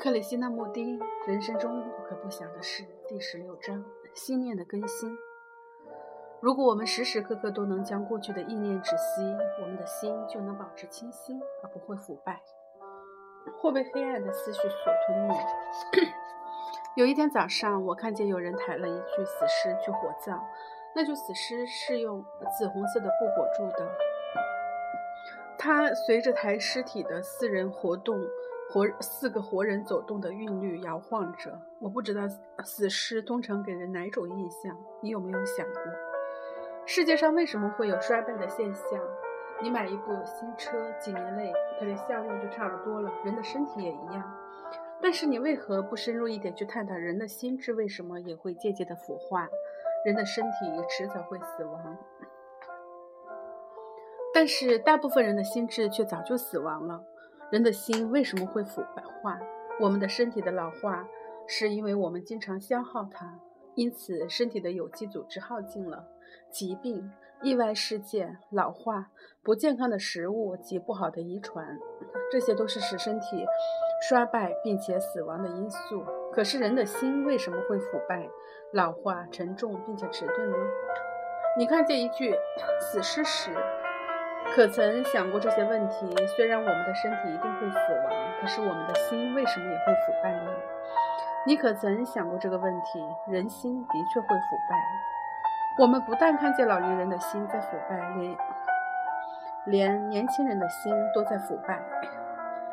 克里希那穆丁人生中不可不想的事第十六章：心念的更新。如果我们时时刻刻都能将过去的意念止息，我们的心就能保持清新，而不会腐败，或被黑暗的思绪所吞没。有一天早上，我看见有人抬了一具死尸去火葬，那具死尸是用紫红色的布裹住的，它随着抬尸体的四人活动。活四个活人走动的韵律摇晃着，我不知道死尸通常给人哪种印象。你有没有想过，世界上为什么会有衰败的现象？你买一部新车，几年内它的效用就差不多了。人的身体也一样。但是你为何不深入一点去探讨人的心智为什么也会渐渐的腐化？人的身体迟早会死亡，但是大部分人的心智却早就死亡了。人的心为什么会腐败化？我们的身体的老化，是因为我们经常消耗它，因此身体的有机组织耗尽了。疾病、意外事件、老化、不健康的食物及不好的遗传，这些都是使身体衰败并且死亡的因素。可是人的心为什么会腐败、老化、沉重并且迟钝呢？你看见一具死尸时。可曾想过这些问题？虽然我们的身体一定会死亡，可是我们的心为什么也会腐败呢？你可曾想过这个问题？人心的确会腐败。我们不但看见老年人的心在腐败，连连年轻人的心都在腐败。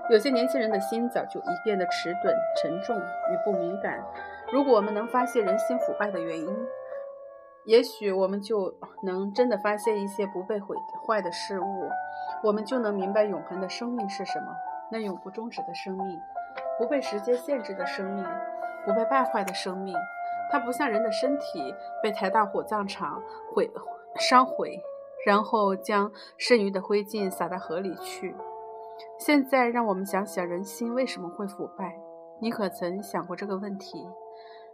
有些年轻人的心早就已变得迟钝、沉重与不敏感。如果我们能发现人心腐败的原因，也许我们就能真的发现一些不被毁坏的事物，我们就能明白永恒的生命是什么。那永不终止的生命，不被时间限制的生命，不被败坏的生命，它不像人的身体被抬到火葬场毁烧毁，然后将剩余的灰烬撒到河里去。现在让我们想想人心为什么会腐败？你可曾想过这个问题？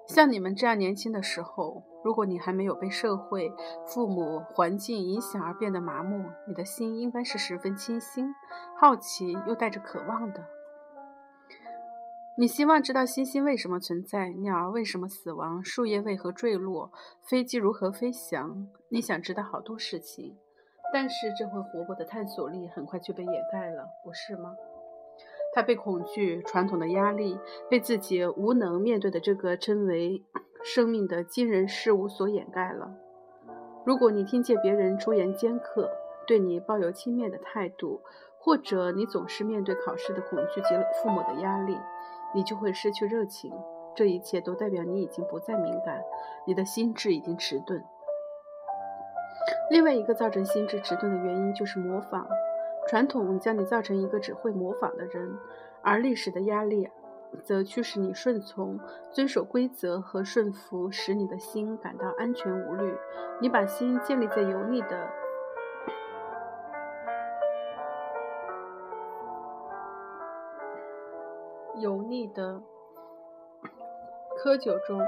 像你们这样年轻的时候，如果你还没有被社会、父母、环境影响而变得麻木，你的心应该是十分清新、好奇又带着渴望的。你希望知道星星为什么存在，鸟儿为什么死亡，树叶为何坠落，飞机如何飞翔。你想知道好多事情，但是这份活泼的探索力很快就被掩盖了，不是吗？他被恐惧、传统的压力、被自己无能面对的这个称为生命的惊人事物所掩盖了。如果你听见别人出言尖刻，对你抱有轻蔑的态度，或者你总是面对考试的恐惧及父母的压力，你就会失去热情。这一切都代表你已经不再敏感，你的心智已经迟钝。另外一个造成心智迟钝的原因就是模仿。传统将你造成一个只会模仿的人，而历史的压力则驱使你顺从、遵守规则和顺服，使你的心感到安全无虑。你把心建立在油腻的、油腻的窠臼中，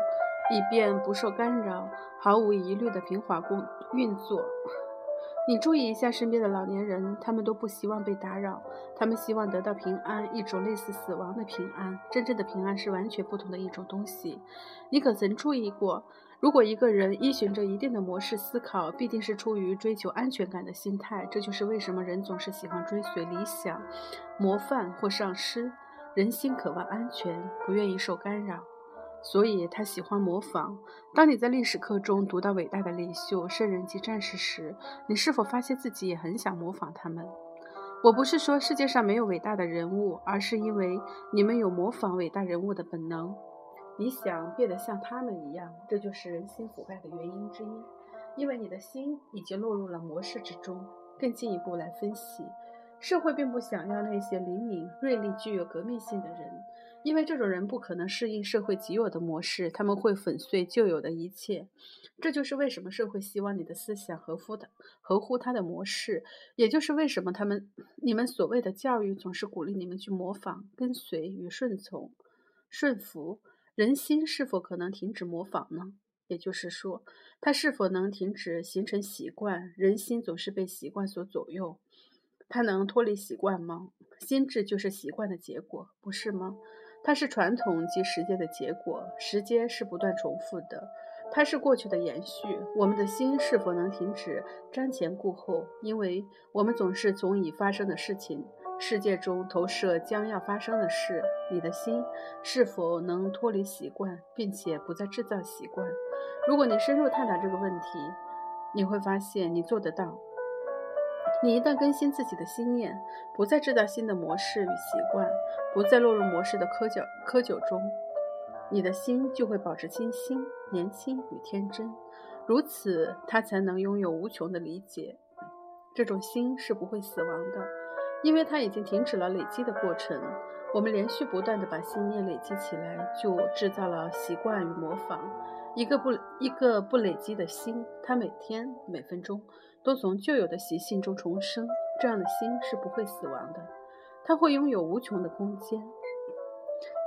以便不受干扰，毫无疑虑的平滑工运作。你注意一下身边的老年人，他们都不希望被打扰，他们希望得到平安，一种类似死亡的平安。真正的平安是完全不同的一种东西。你可曾注意过，如果一个人依循着一定的模式思考，必定是出于追求安全感的心态。这就是为什么人总是喜欢追随理想、模范或上师。人心渴望安全，不愿意受干扰。所以他喜欢模仿。当你在历史课中读到伟大的领袖、圣人及战士时，你是否发现自己也很想模仿他们？我不是说世界上没有伟大的人物，而是因为你们有模仿伟大人物的本能。你想变得像他们一样，这就是人心腐败的原因之一。因为你的心已经落入了模式之中。更进一步来分析，社会并不想要那些灵敏、锐利、具有革命性的人。因为这种人不可能适应社会既有的模式，他们会粉碎旧有的一切。这就是为什么社会希望你的思想合乎的、合乎他的模式，也就是为什么他们、你们所谓的教育总是鼓励你们去模仿、跟随与顺从、顺服。人心是否可能停止模仿呢？也就是说，它是否能停止形成习惯？人心总是被习惯所左右，它能脱离习惯吗？心智就是习惯的结果，不是吗？它是传统及时间的结果，时间是不断重复的，它是过去的延续。我们的心是否能停止瞻前顾后？因为我们总是从已发生的事情世界中投射将要发生的事。你的心是否能脱离习惯，并且不再制造习惯？如果你深入探讨这个问题，你会发现你做得到。你一旦更新自己的心念，不再制造新的模式与习惯，不再落入模式的窠臼窠臼中，你的心就会保持清新、年轻与天真。如此，他才能拥有无穷的理解。这种心是不会死亡的，因为它已经停止了累积的过程。我们连续不断地把信念累积起来，就制造了习惯与模仿。一个不一个不累积的心，它每天每分钟。都从旧有的习性中重生，这样的心是不会死亡的，它会拥有无穷的空间。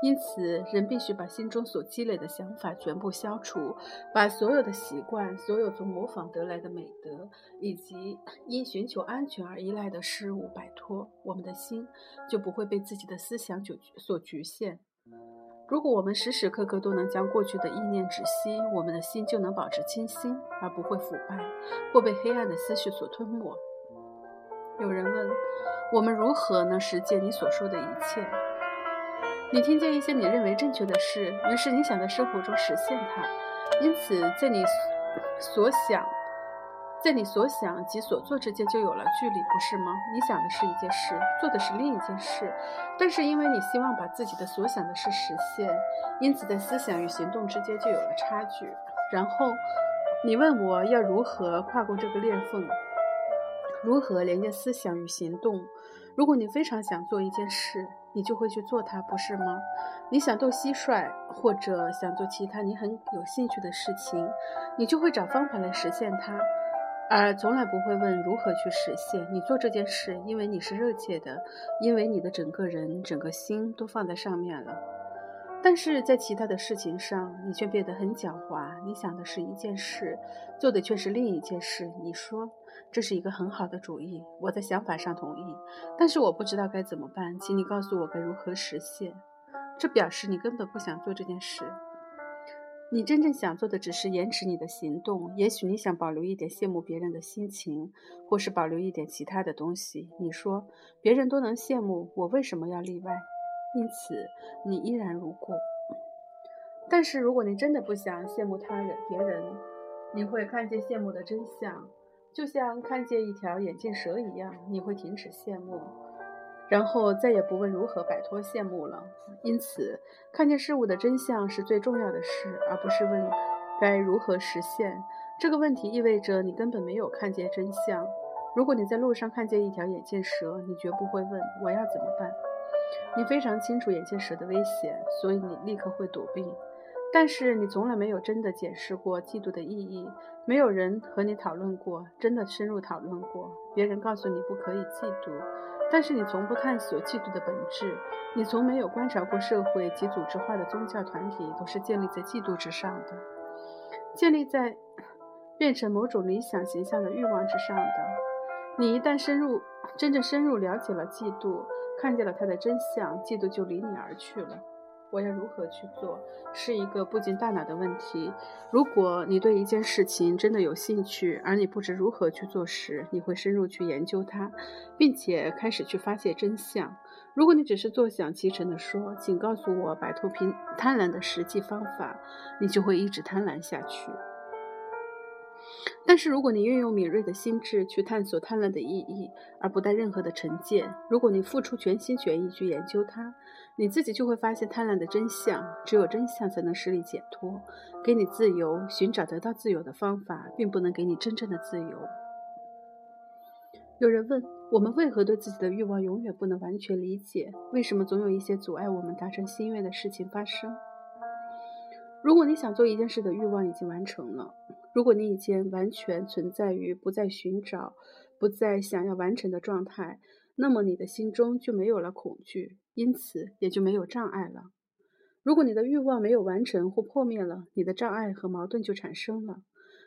因此，人必须把心中所积累的想法全部消除，把所有的习惯、所有从模仿得来的美德，以及因寻求安全而依赖的事物摆脱，我们的心就不会被自己的思想所局限。如果我们时时刻刻都能将过去的意念止息，我们的心就能保持清新，而不会腐败或被黑暗的思绪所吞没。有人问我们如何能实践你所说的一切？你听见一些你认为正确的事，于是你想在生活中实现它，因此在你所想。在你所想及所做之间就有了距离，不是吗？你想的是一件事，做的是另一件事，但是因为你希望把自己的所想的事实现，因此在思想与行动之间就有了差距。然后你问我要如何跨过这个裂缝，如何连接思想与行动？如果你非常想做一件事，你就会去做它，不是吗？你想斗蟋蟀，或者想做其他你很有兴趣的事情，你就会找方法来实现它。而从来不会问如何去实现。你做这件事，因为你是热切的，因为你的整个人、整个心都放在上面了。但是在其他的事情上，你却变得很狡猾。你想的是一件事，做的却是另一件事。你说这是一个很好的主意，我在想法上同意，但是我不知道该怎么办，请你告诉我该如何实现。这表示你根本不想做这件事。你真正想做的只是延迟你的行动。也许你想保留一点羡慕别人的心情，或是保留一点其他的东西。你说别人都能羡慕，我为什么要例外？因此你依然如故。但是如果你真的不想羡慕他人，别人，你会看见羡慕的真相，就像看见一条眼镜蛇一样，你会停止羡慕。然后再也不问如何摆脱羡慕了。因此，看见事物的真相是最重要的事，而不是问该如何实现这个问题。意味着你根本没有看见真相。如果你在路上看见一条眼镜蛇，你绝不会问我要怎么办。你非常清楚眼镜蛇的危险，所以你立刻会躲避。但是你从来没有真的解释过嫉妒的意义。没有人和你讨论过，真的深入讨论过。别人告诉你不可以嫉妒。但是你从不探索嫉妒的本质，你从没有观察过社会及组织化的宗教团体都是建立在嫉妒之上的，建立在变成某种理想形象的欲望之上的。你一旦深入，真正深入了解了嫉妒，看见了它的真相，嫉妒就离你而去了。我要如何去做，是一个不经大脑的问题。如果你对一件事情真的有兴趣，而你不知如何去做时，你会深入去研究它，并且开始去发现真相。如果你只是坐享其成的说，请告诉我摆脱贫贪婪的实际方法，你就会一直贪婪下去。但是，如果你运用敏锐的心智去探索贪婪的意义，而不带任何的成见；如果你付出全心全意去研究它，你自己就会发现贪婪的真相。只有真相才能使你解脱，给你自由。寻找得到自由的方法，并不能给你真正的自由。有人问我们为何对自己的欲望永远不能完全理解？为什么总有一些阻碍我们达成心愿的事情发生？如果你想做一件事的欲望已经完成了，如果你已经完全存在于不再寻找、不再想要完成的状态，那么你的心中就没有了恐惧，因此也就没有障碍了。如果你的欲望没有完成或破灭了，你的障碍和矛盾就产生了。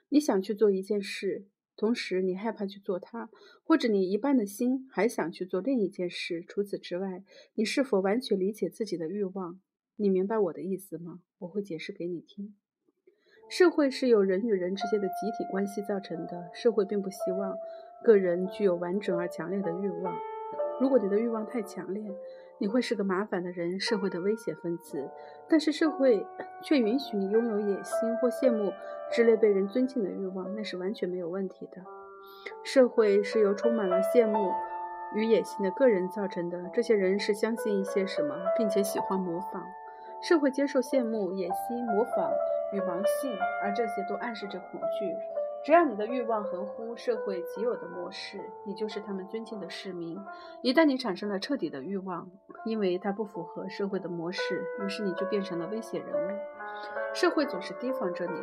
你想去做一件事，同时你害怕去做它，或者你一半的心还想去做另一件事。除此之外，你是否完全理解自己的欲望？你明白我的意思吗？我会解释给你听。社会是由人与人之间的集体关系造成的。社会并不希望个人具有完整而强烈的欲望。如果你的欲望太强烈，你会是个麻烦的人，社会的危险分子。但是社会却允许你拥有野心或羡慕之类被人尊敬的欲望，那是完全没有问题的。社会是由充满了羡慕与野心的个人造成的。这些人是相信一些什么，并且喜欢模仿。社会接受羡慕、野心、模仿与盲信，而这些都暗示着恐惧。只要你的欲望合乎社会既有的模式，你就是他们尊敬的市民。一旦你产生了彻底的欲望，因为它不符合社会的模式，于是你就变成了危险人物。社会总是提防着你，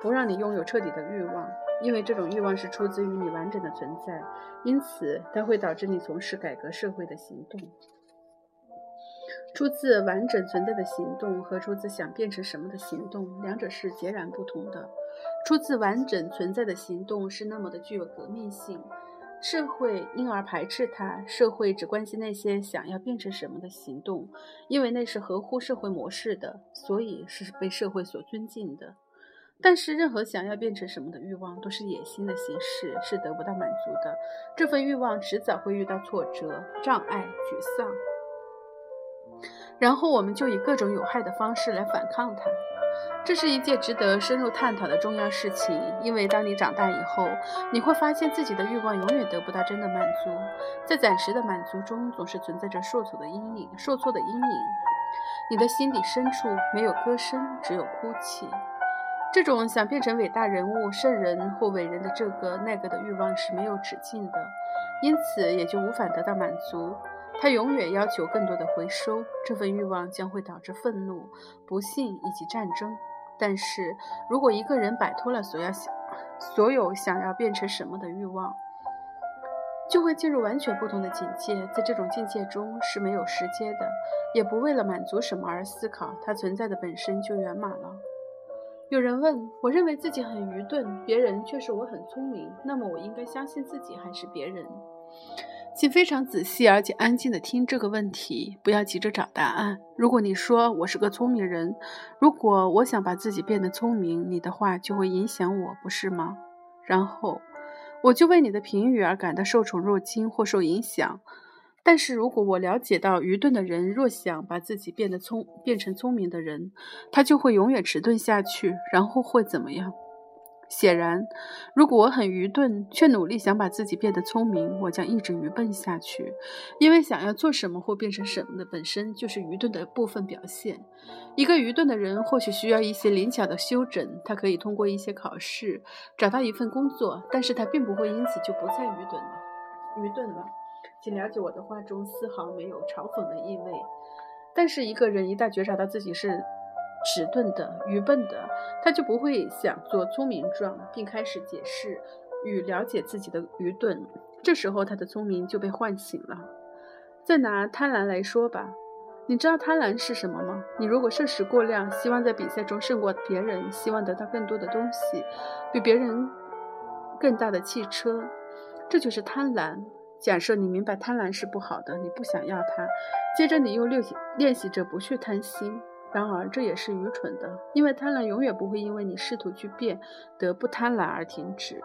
不让你拥有彻底的欲望，因为这种欲望是出自于你完整的存在，因此它会导致你从事改革社会的行动。出自完整存在的行动和出自想变成什么的行动，两者是截然不同的。出自完整存在的行动是那么的具有革命性，社会因而排斥它。社会只关心那些想要变成什么的行动，因为那是合乎社会模式的，所以是被社会所尊敬的。但是，任何想要变成什么的欲望都是野心的形式，是得不到满足的。这份欲望迟早会遇到挫折、障碍、沮丧。然后我们就以各种有害的方式来反抗它。这是一件值得深入探讨的重要事情，因为当你长大以后，你会发现自己的欲望永远得不到真的满足，在暂时的满足中总是存在着受挫的阴影。受挫的阴影，你的心底深处没有歌声，只有哭泣。这种想变成伟大人物、圣人或伟人的这个那个的欲望是没有止境的，因此也就无法得到满足。他永远要求更多的回收，这份欲望将会导致愤怒、不幸以及战争。但是如果一个人摆脱了所要想、所有想要变成什么的欲望，就会进入完全不同的境界。在这种境界中是没有时间的，也不为了满足什么而思考，它存在的本身就圆满了。有人问我，认为自己很愚钝，别人却说我很聪明，那么我应该相信自己还是别人？请非常仔细而且安静地听这个问题，不要急着找答案。如果你说我是个聪明人，如果我想把自己变得聪明，你的话就会影响我，不是吗？然后我就为你的评语而感到受宠若惊或受影响。但是如果我了解到愚钝的人若想把自己变得聪变成聪明的人，他就会永远迟钝下去，然后会怎么样？显然，如果我很愚钝，却努力想把自己变得聪明，我将一直愚笨下去。因为想要做什么或变成什么的本身就是愚钝的部分表现。一个愚钝的人或许需要一些灵巧的修整，他可以通过一些考试找到一份工作，但是他并不会因此就不再愚钝了。愚钝了，请了解我的话中丝毫没有嘲讽的意味。但是一个人一旦觉察到自己是。迟钝的、愚笨的，他就不会想做聪明状，并开始解释与了解自己的愚钝。这时候，他的聪明就被唤醒了。再拿贪婪来说吧，你知道贪婪是什么吗？你如果摄食过量，希望在比赛中胜过别人，希望得到更多的东西，比别人更大的汽车，这就是贪婪。假设你明白贪婪是不好的，你不想要它，接着你又练习练习着不去贪心。然而，这也是愚蠢的，因为贪婪永远不会因为你试图去变得不贪婪而停止。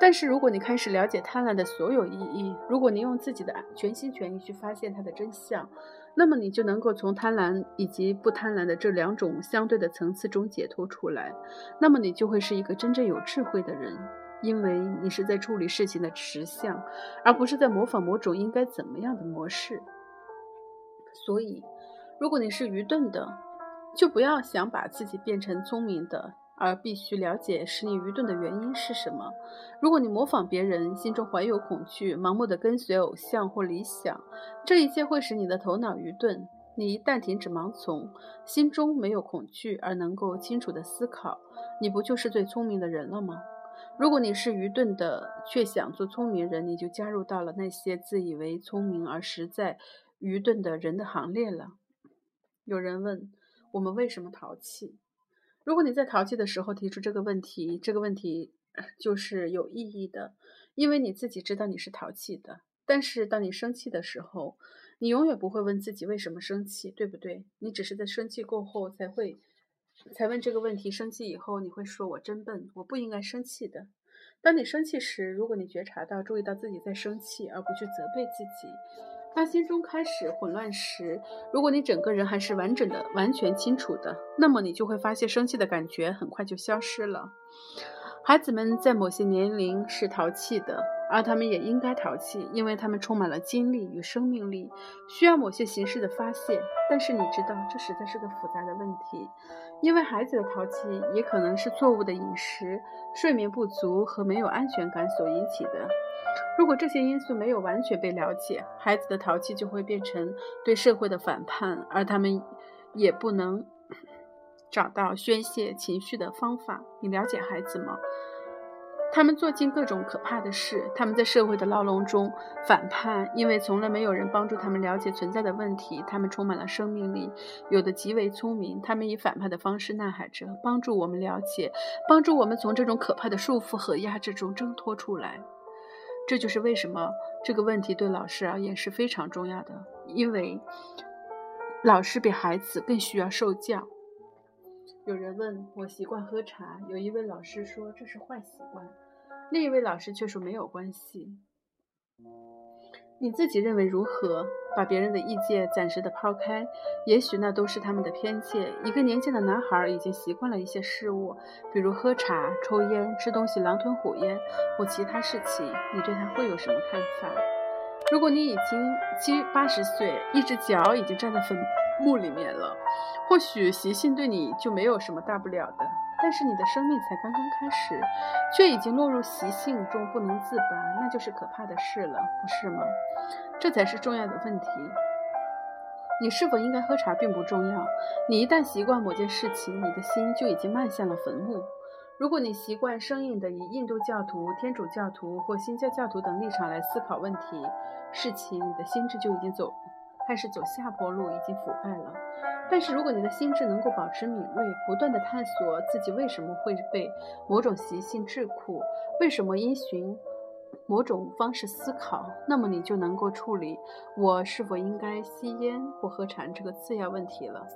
但是，如果你开始了解贪婪的所有意义，如果你用自己的全心全意去发现它的真相，那么你就能够从贪婪以及不贪婪的这两种相对的层次中解脱出来。那么，你就会是一个真正有智慧的人，因为你是在处理事情的实相，而不是在模仿某种应该怎么样的模式。所以。如果你是愚钝的，就不要想把自己变成聪明的，而必须了解使你愚钝的原因是什么。如果你模仿别人，心中怀有恐惧，盲目的跟随偶像或理想，这一切会使你的头脑愚钝。你一旦停止盲从，心中没有恐惧，而能够清楚的思考，你不就是最聪明的人了吗？如果你是愚钝的，却想做聪明人，你就加入到了那些自以为聪明而实在愚钝的人的行列了。有人问我们为什么淘气？如果你在淘气的时候提出这个问题，这个问题就是有意义的，因为你自己知道你是淘气的。但是当你生气的时候，你永远不会问自己为什么生气，对不对？你只是在生气过后才会才问这个问题。生气以后，你会说：“我真笨，我不应该生气的。”当你生气时，如果你觉察到、注意到自己在生气，而不去责备自己；当心中开始混乱时，如果你整个人还是完整的、完全清楚的，那么你就会发现生气的感觉很快就消失了。孩子们在某些年龄是淘气的，而他们也应该淘气，因为他们充满了精力与生命力，需要某些形式的发泄。但是你知道，这实在是个复杂的问题，因为孩子的淘气也可能是错误的饮食、睡眠不足和没有安全感所引起的。如果这些因素没有完全被了解，孩子的淘气就会变成对社会的反叛，而他们也不能。找到宣泄情绪的方法。你了解孩子吗？他们做尽各种可怕的事。他们在社会的牢笼中反叛，因为从来没有人帮助他们了解存在的问题。他们充满了生命力，有的极为聪明。他们以反叛的方式呐喊着，帮助我们了解，帮助我们从这种可怕的束缚和压制中挣脱出来。这就是为什么这个问题对老师而言是非常重要的，因为老师比孩子更需要受教。有人问我习惯喝茶，有一位老师说这是坏习惯，另一位老师却说没有关系。你自己认为如何？把别人的意见暂时的抛开，也许那都是他们的偏见。一个年轻的男孩已经习惯了一些事物，比如喝茶、抽烟、吃东西狼吞虎咽或其他事情。你对他会有什么看法？如果你已经七八十岁，一只脚已经站在坟墓里面了。或许习性对你就没有什么大不了的，但是你的生命才刚刚开始，却已经落入习性中不能自拔，那就是可怕的事了，不是吗？这才是重要的问题。你是否应该喝茶并不重要，你一旦习惯某件事情，你的心就已经迈向了坟墓。如果你习惯生硬的以印度教徒、天主教徒或新教教徒等立场来思考问题、事情，你的心智就已经走。开始走下坡路，已经腐败了。但是，如果你的心智能够保持敏锐，不断的探索自己为什么会被某种习性桎梏，为什么因循某种方式思考，那么你就能够处理我是否应该吸烟或喝茶这个次要问题了。